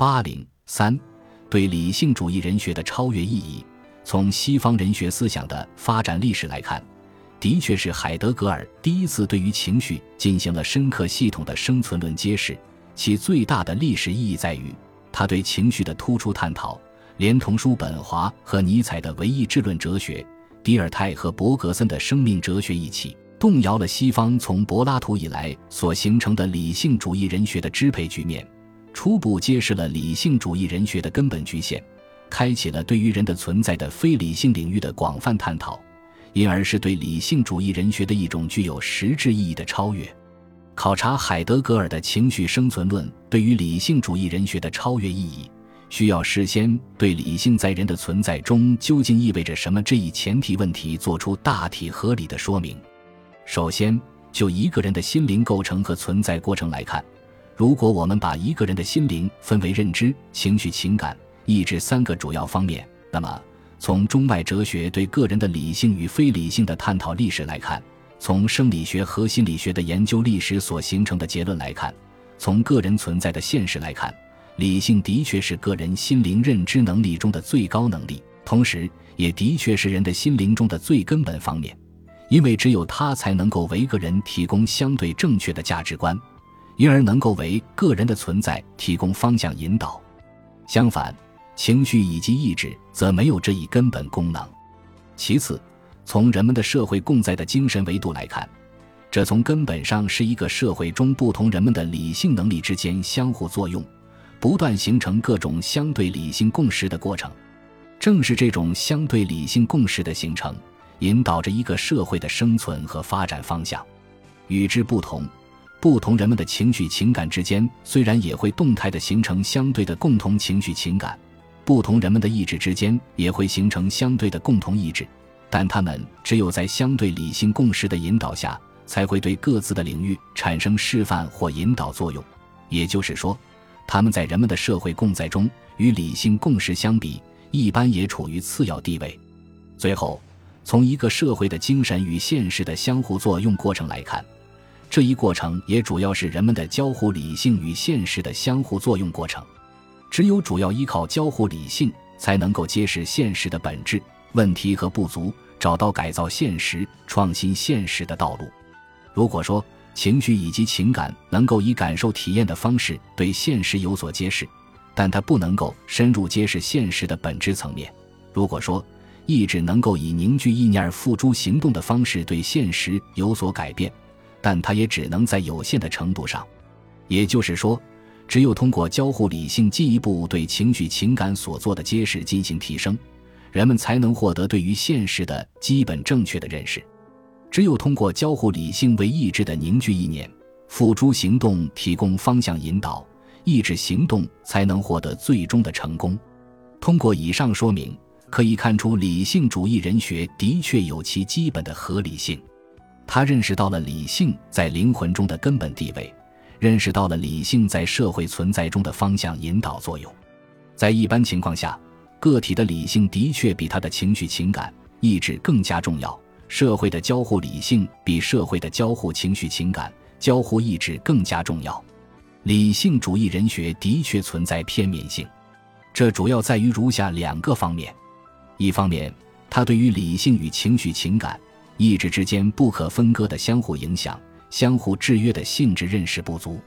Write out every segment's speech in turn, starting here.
八零三对理性主义人学的超越意义，从西方人学思想的发展历史来看，的确是海德格尔第一次对于情绪进行了深刻系统的生存论揭示。其最大的历史意义在于，他对情绪的突出探讨，连同叔本华和尼采的唯意志论哲学、迪尔泰和伯格森的生命哲学一起，动摇了西方从柏拉图以来所形成的理性主义人学的支配局面。初步揭示了理性主义人学的根本局限，开启了对于人的存在的非理性领域的广泛探讨，因而是对理性主义人学的一种具有实质意义的超越。考察海德格尔的情绪生存论对于理性主义人学的超越意义，需要事先对理性在人的存在中究竟意味着什么这一前提问题做出大体合理的说明。首先，就一个人的心灵构成和存在过程来看。如果我们把一个人的心灵分为认知、情绪、情感、意志三个主要方面，那么从中外哲学对个人的理性与非理性的探讨历史来看，从生理学和心理学的研究历史所形成的结论来看，从个人存在的现实来看，理性的确是个人心灵认知能力中的最高能力，同时也的确是人的心灵中的最根本方面，因为只有它才能够为个人提供相对正确的价值观。因而能够为个人的存在提供方向引导，相反，情绪以及意志则没有这一根本功能。其次，从人们的社会共在的精神维度来看，这从根本上是一个社会中不同人们的理性能力之间相互作用，不断形成各种相对理性共识的过程。正是这种相对理性共识的形成，引导着一个社会的生存和发展方向。与之不同。不同人们的情绪情感之间，虽然也会动态的形成相对的共同情绪情感，不同人们的意志之间也会形成相对的共同意志，但他们只有在相对理性共识的引导下，才会对各自的领域产生示范或引导作用。也就是说，他们在人们的社会共在中，与理性共识相比，一般也处于次要地位。最后，从一个社会的精神与现实的相互作用过程来看。这一过程也主要是人们的交互理性与现实的相互作用过程。只有主要依靠交互理性，才能够揭示现实的本质、问题和不足，找到改造现实、创新现实的道路。如果说情绪以及情感能够以感受体验的方式对现实有所揭示，但它不能够深入揭示现实的本质层面；如果说意志能够以凝聚意念而付诸行动的方式对现实有所改变，但它也只能在有限的程度上，也就是说，只有通过交互理性进一步对情绪情感所做的揭示进行提升，人们才能获得对于现实的基本正确的认识。只有通过交互理性为意志的凝聚意念、付诸行动提供方向引导，意志行动才能获得最终的成功。通过以上说明，可以看出理性主义人学的确有其基本的合理性。他认识到了理性在灵魂中的根本地位，认识到了理性在社会存在中的方向引导作用。在一般情况下，个体的理性的确比他的情绪、情感、意志更加重要；社会的交互理性比社会的交互情绪、情感、交互意志更加重要。理性主义人学的确存在片面性，这主要在于如下两个方面：一方面，他对于理性与情绪、情感。意志之间不可分割的相互影响、相互制约的性质认识不足。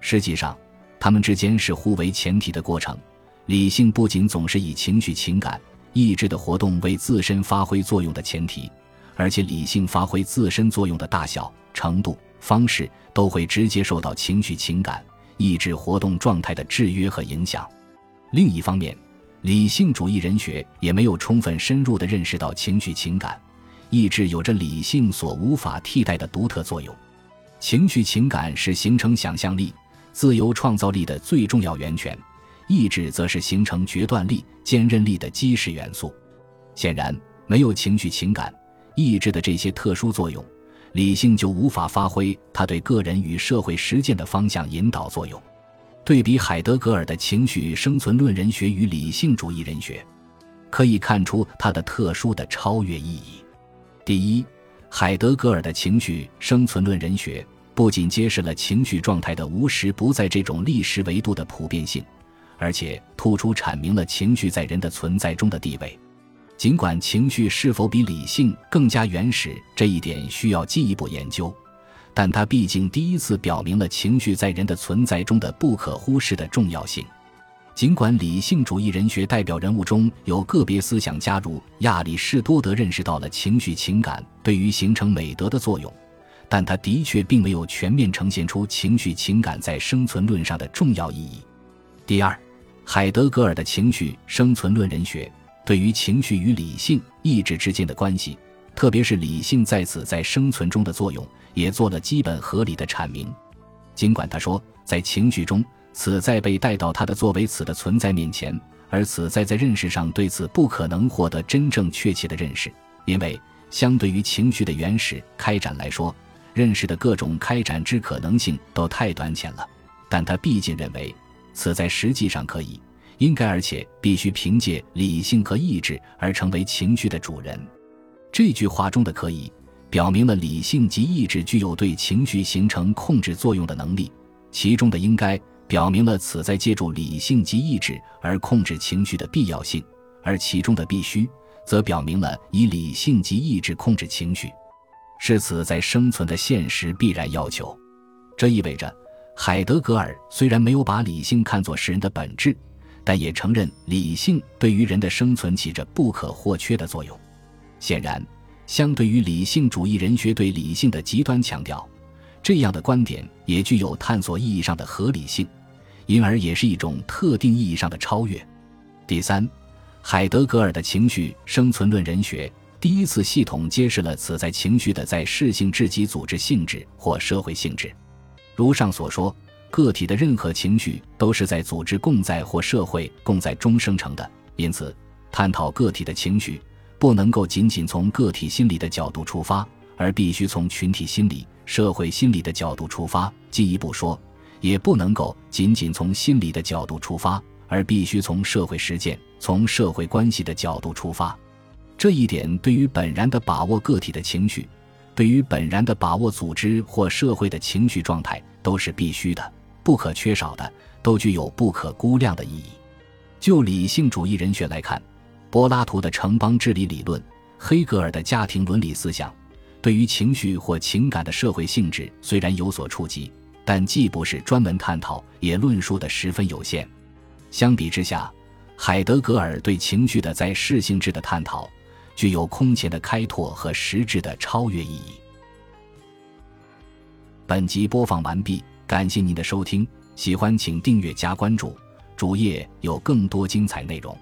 实际上，他们之间是互为前提的过程。理性不仅总是以情绪、情感、意志的活动为自身发挥作用的前提，而且理性发挥自身作用的大小、程度、方式都会直接受到情绪、情感、意志活动状态的制约和影响。另一方面，理性主义人学也没有充分深入地认识到情绪、情感。意志有着理性所无法替代的独特作用，情绪情感是形成想象力、自由创造力的最重要源泉，意志则是形成决断力、坚韧力的基石元素。显然，没有情绪情感、意志的这些特殊作用，理性就无法发挥它对个人与社会实践的方向引导作用。对比海德格尔的情绪生存论人学与理性主义人学，可以看出它的特殊的超越意义。第一，海德格尔的情绪生存论人学不仅揭示了情绪状态的无时不在这种历史维度的普遍性，而且突出阐明了情绪在人的存在中的地位。尽管情绪是否比理性更加原始这一点需要进一步研究，但它毕竟第一次表明了情绪在人的存在中的不可忽视的重要性。尽管理性主义人学代表人物中有个别思想加入亚里士多德认识到了情绪情感对于形成美德的作用，但他的确并没有全面呈现出情绪情感在生存论上的重要意义。第二，海德格尔的情绪生存论人学。对于情绪与理性意志之间的关系，特别是理性在此在生存中的作用，也做了基本合理的阐明。尽管他说，在情绪中，此在被带到他的作为此的存在面前，而此在在认识上对此不可能获得真正确切的认识，因为相对于情绪的原始开展来说，认识的各种开展之可能性都太短浅了。但他毕竟认为，此在实际上可以。应该，而且必须凭借理性和意志而成为情绪的主人。这句话中的“可以”表明了理性及意志具有对情绪形成控制作用的能力；其中的“应该”表明了此在借助理性及意志而控制情绪的必要性；而其中的“必须”则表明了以理性及意志控制情绪是此在生存的现实必然要求。这意味着，海德格尔虽然没有把理性看作是人的本质。但也承认理性对于人的生存起着不可或缺的作用。显然，相对于理性主义人学对理性的极端强调，这样的观点也具有探索意义上的合理性，因而也是一种特定意义上的超越。第三，海德格尔的情绪生存论人学第一次系统揭示了此在情绪的在适性质及组织性质或社会性质。如上所说。个体的任何情绪都是在组织共在或社会共在中生成的，因此，探讨个体的情绪不能够仅仅从个体心理的角度出发，而必须从群体心理、社会心理的角度出发。进一步说，也不能够仅仅从心理的角度出发，而必须从社会实践、从社会关系的角度出发。这一点对于本然的把握个体的情绪，对于本然的把握组织或社会的情绪状态，都是必须的。不可缺少的，都具有不可估量的意义。就理性主义人学来看，柏拉图的城邦治理理论、黑格尔的家庭伦理思想，对于情绪或情感的社会性质虽然有所触及，但既不是专门探讨，也论述的十分有限。相比之下，海德格尔对情绪的在适性质的探讨，具有空前的开拓和实质的超越意义。本集播放完毕。感谢您的收听，喜欢请订阅加关注，主页有更多精彩内容。